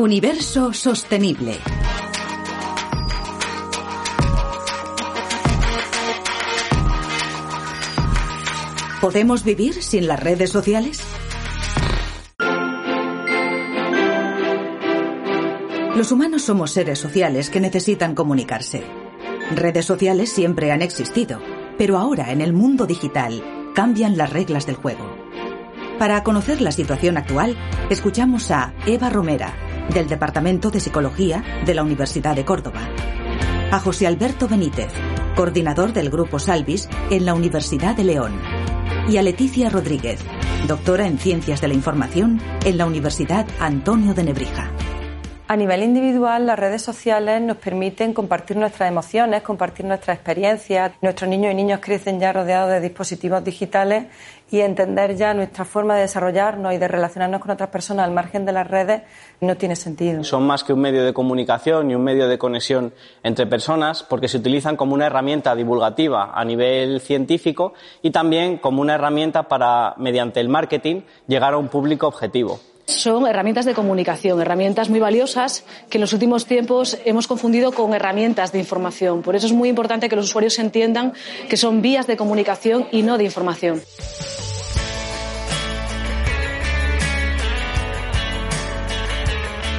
Universo sostenible. ¿Podemos vivir sin las redes sociales? Los humanos somos seres sociales que necesitan comunicarse. Redes sociales siempre han existido, pero ahora en el mundo digital cambian las reglas del juego. Para conocer la situación actual, escuchamos a Eva Romera, del Departamento de Psicología de la Universidad de Córdoba, a José Alberto Benítez, coordinador del Grupo Salvis en la Universidad de León, y a Leticia Rodríguez, doctora en Ciencias de la Información en la Universidad Antonio de Nebrija. A nivel individual, las redes sociales nos permiten compartir nuestras emociones, compartir nuestras experiencias. Nuestros niños y niñas crecen ya rodeados de dispositivos digitales y entender ya nuestra forma de desarrollarnos y de relacionarnos con otras personas al margen de las redes no tiene sentido. Son más que un medio de comunicación y un medio de conexión entre personas porque se utilizan como una herramienta divulgativa a nivel científico y también como una herramienta para, mediante el marketing, llegar a un público objetivo. Son herramientas de comunicación, herramientas muy valiosas que en los últimos tiempos hemos confundido con herramientas de información. Por eso es muy importante que los usuarios entiendan que son vías de comunicación y no de información.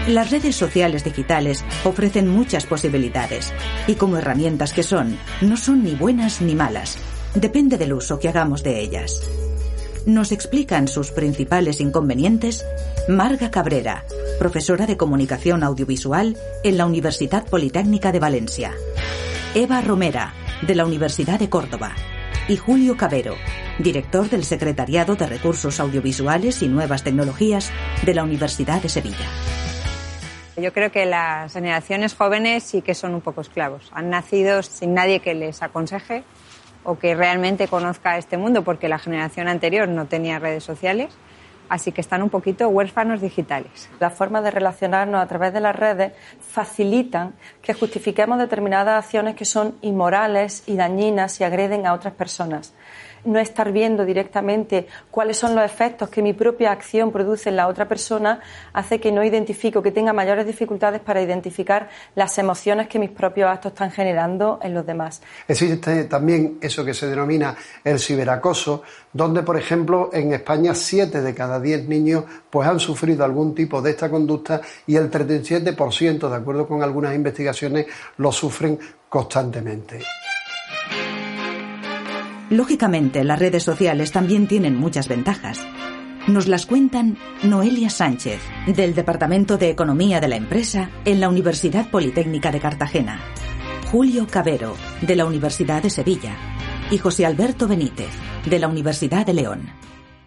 Las redes sociales digitales ofrecen muchas posibilidades y como herramientas que son, no son ni buenas ni malas. Depende del uso que hagamos de ellas nos explican sus principales inconvenientes Marga Cabrera, profesora de Comunicación Audiovisual en la Universidad Politécnica de Valencia, Eva Romera, de la Universidad de Córdoba, y Julio Cabero, director del Secretariado de Recursos Audiovisuales y Nuevas Tecnologías de la Universidad de Sevilla. Yo creo que las generaciones jóvenes sí que son un poco esclavos. Han nacido sin nadie que les aconseje o que realmente conozca este mundo, porque la generación anterior no tenía redes sociales, así que están un poquito huérfanos digitales. Las formas de relacionarnos a través de las redes facilitan que justifiquemos determinadas acciones que son inmorales y dañinas y agreden a otras personas no estar viendo directamente cuáles son los efectos que mi propia acción produce en la otra persona hace que no identifico, que tenga mayores dificultades para identificar las emociones que mis propios actos están generando en los demás. Existe también eso que se denomina el ciberacoso, donde, por ejemplo, en España siete de cada diez niños pues han sufrido algún tipo de esta conducta y el 37%, de acuerdo con algunas investigaciones, lo sufren constantemente. Lógicamente, las redes sociales también tienen muchas ventajas. Nos las cuentan Noelia Sánchez, del Departamento de Economía de la empresa en la Universidad Politécnica de Cartagena, Julio Cabero, de la Universidad de Sevilla, y José Alberto Benítez, de la Universidad de León.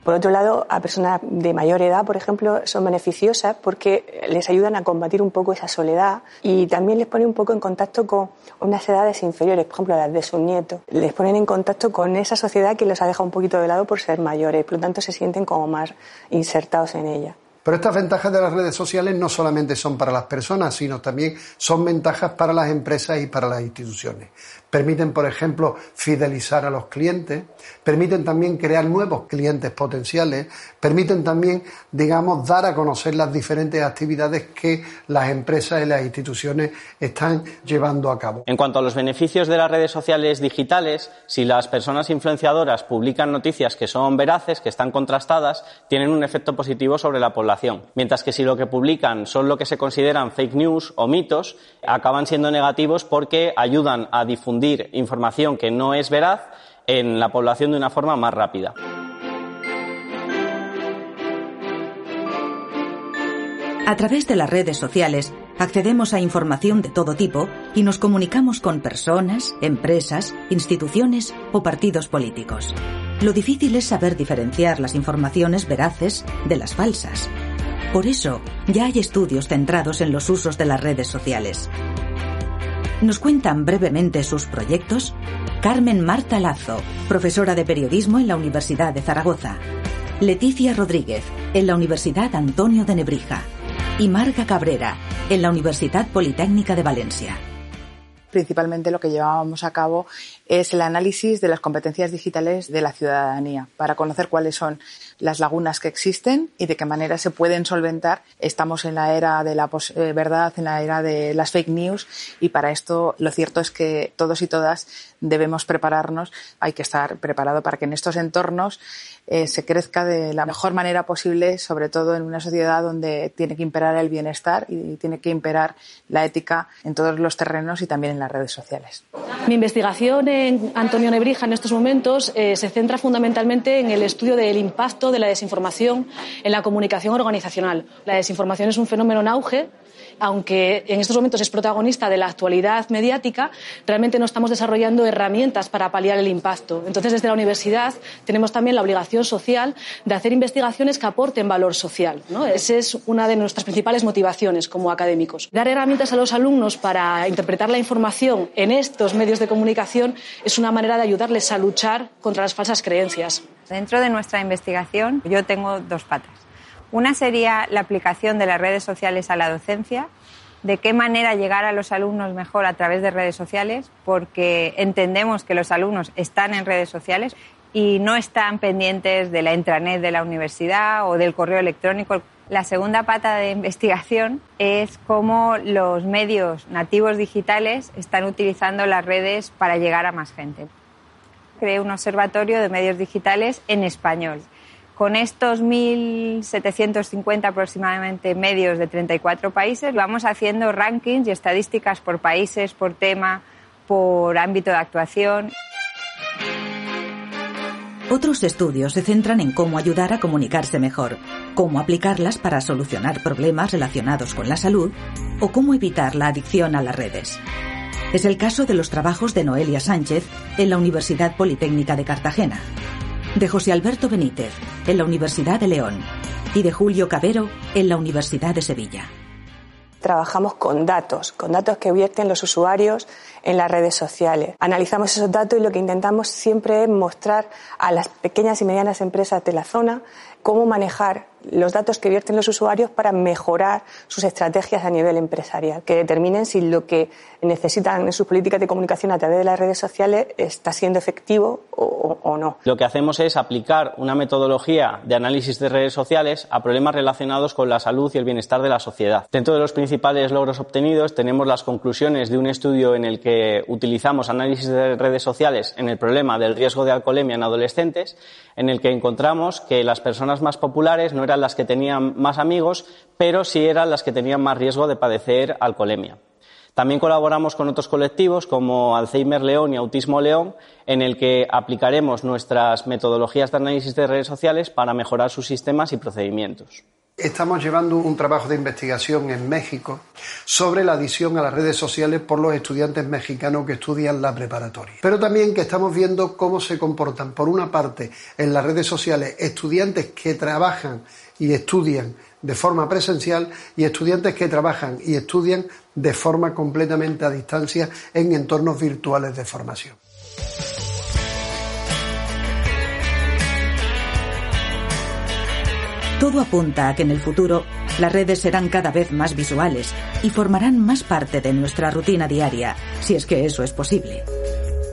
Por otro lado, a personas de mayor edad, por ejemplo, son beneficiosas porque les ayudan a combatir un poco esa soledad y también les ponen un poco en contacto con unas edades inferiores, por ejemplo, las de sus nietos. Les ponen en contacto con esa sociedad que los ha dejado un poquito de lado por ser mayores, por lo tanto se sienten como más insertados en ella. Pero estas ventajas de las redes sociales no solamente son para las personas, sino también son ventajas para las empresas y para las instituciones permiten, por ejemplo, fidelizar a los clientes, permiten también crear nuevos clientes potenciales, permiten también, digamos, dar a conocer las diferentes actividades que las empresas y las instituciones están llevando a cabo. En cuanto a los beneficios de las redes sociales digitales, si las personas influenciadoras publican noticias que son veraces, que están contrastadas, tienen un efecto positivo sobre la población, mientras que si lo que publican son lo que se consideran fake news o mitos, acaban siendo negativos porque ayudan a difundir información que no es veraz en la población de una forma más rápida. A través de las redes sociales accedemos a información de todo tipo y nos comunicamos con personas, empresas, instituciones o partidos políticos. Lo difícil es saber diferenciar las informaciones veraces de las falsas. Por eso, ya hay estudios centrados en los usos de las redes sociales. Nos cuentan brevemente sus proyectos Carmen Marta Lazo, profesora de periodismo en la Universidad de Zaragoza, Leticia Rodríguez, en la Universidad Antonio de Nebrija, y Marga Cabrera, en la Universidad Politécnica de Valencia principalmente lo que llevábamos a cabo es el análisis de las competencias digitales de la ciudadanía para conocer cuáles son las lagunas que existen y de qué manera se pueden solventar. Estamos en la era de la eh, verdad, en la era de las fake news y para esto lo cierto es que todos y todas debemos prepararnos. Hay que estar preparado para que en estos entornos eh, se crezca de la mejor manera posible, sobre todo en una sociedad donde tiene que imperar el bienestar y tiene que imperar la ética en todos los terrenos y también en las redes sociales. Mi investigación en Antonio Nebrija en estos momentos eh, se centra fundamentalmente en el estudio del impacto de la desinformación en la comunicación organizacional. La desinformación es un fenómeno en auge aunque en estos momentos es protagonista de la actualidad mediática, realmente no estamos desarrollando herramientas para paliar el impacto. Entonces, desde la universidad tenemos también la obligación social de hacer investigaciones que aporten valor social. Esa es una de nuestras principales motivaciones como académicos. Dar herramientas a los alumnos para interpretar la información en estos medios de comunicación es una manera de ayudarles a luchar contra las falsas creencias. Dentro de nuestra investigación yo tengo dos patas. Una sería la aplicación de las redes sociales a la docencia, de qué manera llegar a los alumnos mejor a través de redes sociales, porque entendemos que los alumnos están en redes sociales y no están pendientes de la intranet de la universidad o del correo electrónico. La segunda pata de investigación es cómo los medios nativos digitales están utilizando las redes para llegar a más gente. Creé un observatorio de medios digitales en español con estos 1.750 aproximadamente medios de 34 países, vamos haciendo rankings y estadísticas por países, por tema, por ámbito de actuación. Otros estudios se centran en cómo ayudar a comunicarse mejor, cómo aplicarlas para solucionar problemas relacionados con la salud o cómo evitar la adicción a las redes. Es el caso de los trabajos de Noelia Sánchez en la Universidad Politécnica de Cartagena de José Alberto Benítez, en la Universidad de León, y de Julio Cabero, en la Universidad de Sevilla. Trabajamos con datos, con datos que vierten los usuarios en las redes sociales. Analizamos esos datos y lo que intentamos siempre es mostrar a las pequeñas y medianas empresas de la zona cómo manejar los datos que vierten los usuarios para mejorar sus estrategias a nivel empresarial, que determinen si lo que necesitan en sus políticas de comunicación a través de las redes sociales está siendo efectivo o, no. Lo que hacemos es aplicar una metodología de análisis de redes sociales a problemas relacionados con la salud y el bienestar de la sociedad. Dentro de los principales logros obtenidos tenemos las conclusiones de un estudio en el que utilizamos análisis de redes sociales en el problema del riesgo de alcoholemia en adolescentes, en el que encontramos que las personas más populares no eran las que tenían más amigos, pero sí eran las que tenían más riesgo de padecer alcoholemia. También colaboramos con otros colectivos como Alzheimer León y Autismo León, en el que aplicaremos nuestras metodologías de análisis de redes sociales para mejorar sus sistemas y procedimientos. Estamos llevando un trabajo de investigación en México sobre la adición a las redes sociales por los estudiantes mexicanos que estudian la preparatoria. Pero también que estamos viendo cómo se comportan, por una parte, en las redes sociales estudiantes que trabajan y estudian de forma presencial y estudiantes que trabajan y estudian de forma completamente a distancia en entornos virtuales de formación. Todo apunta a que en el futuro las redes serán cada vez más visuales y formarán más parte de nuestra rutina diaria, si es que eso es posible.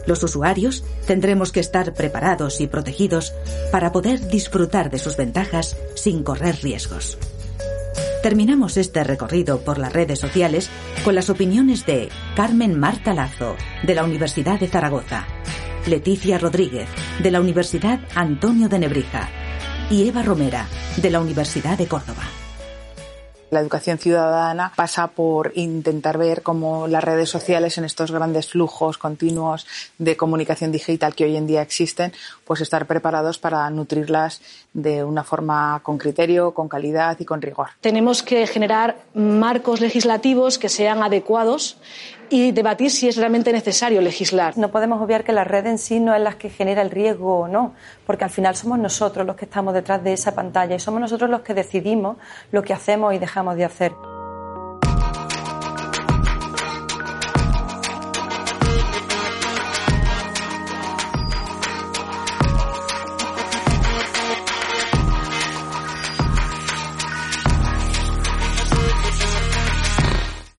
Los usuarios tendremos que estar preparados y protegidos para poder disfrutar de sus ventajas sin correr riesgos. Terminamos este recorrido por las redes sociales con las opiniones de Carmen Marta Lazo, de la Universidad de Zaragoza, Leticia Rodríguez, de la Universidad Antonio de Nebrija, y Eva Romera, de la Universidad de Córdoba. La educación ciudadana pasa por intentar ver cómo las redes sociales en estos grandes flujos continuos de comunicación digital que hoy en día existen, pues estar preparados para nutrirlas de una forma con criterio, con calidad y con rigor. Tenemos que generar marcos legislativos que sean adecuados y debatir si es realmente necesario legislar. No podemos obviar que la red en sí no es la que genera el riesgo o no, porque al final somos nosotros los que estamos detrás de esa pantalla y somos nosotros los que decidimos lo que hacemos y dejamos de hacer.